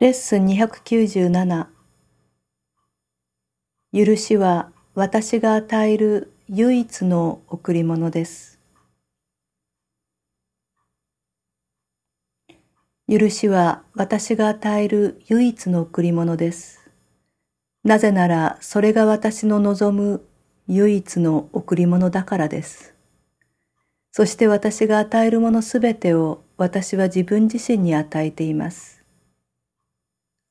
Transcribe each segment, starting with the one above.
レッスン297許しは私が与える唯一の贈り物です。許しは私が与える唯一の贈り物です。なぜならそれが私の望む唯一の贈り物だからです。そして私が与えるものすべてを私は自分自身に与えています。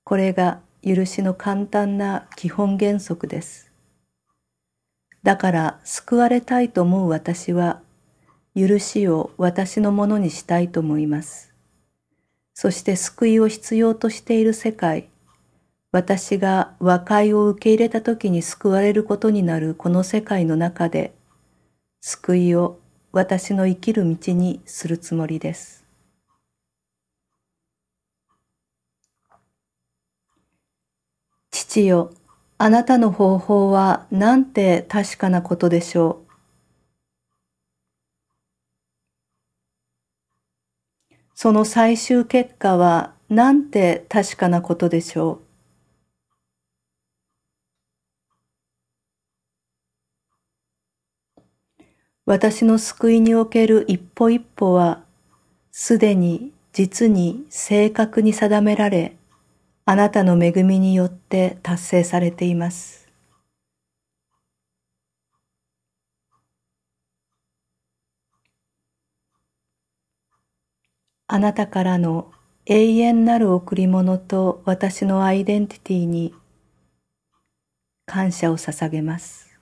これが許しの簡単な基本原則です。だから救われたいと思う私は、許しを私のものにしたいと思います。そして救いを必要としている世界、私が和解を受け入れた時に救われることになるこの世界の中で、救いを私の生きる道にするつもりです。父よ、あなたの方法はなんて確かなことでしょう？その最終結果はなんて確かなことでしょう？私の救いにおける一歩一歩は、すでに実に正確に定められ、あなたの恵みによって達成されています。あなたからの永遠なる贈り物と私のアイデンティティに感謝を捧げます。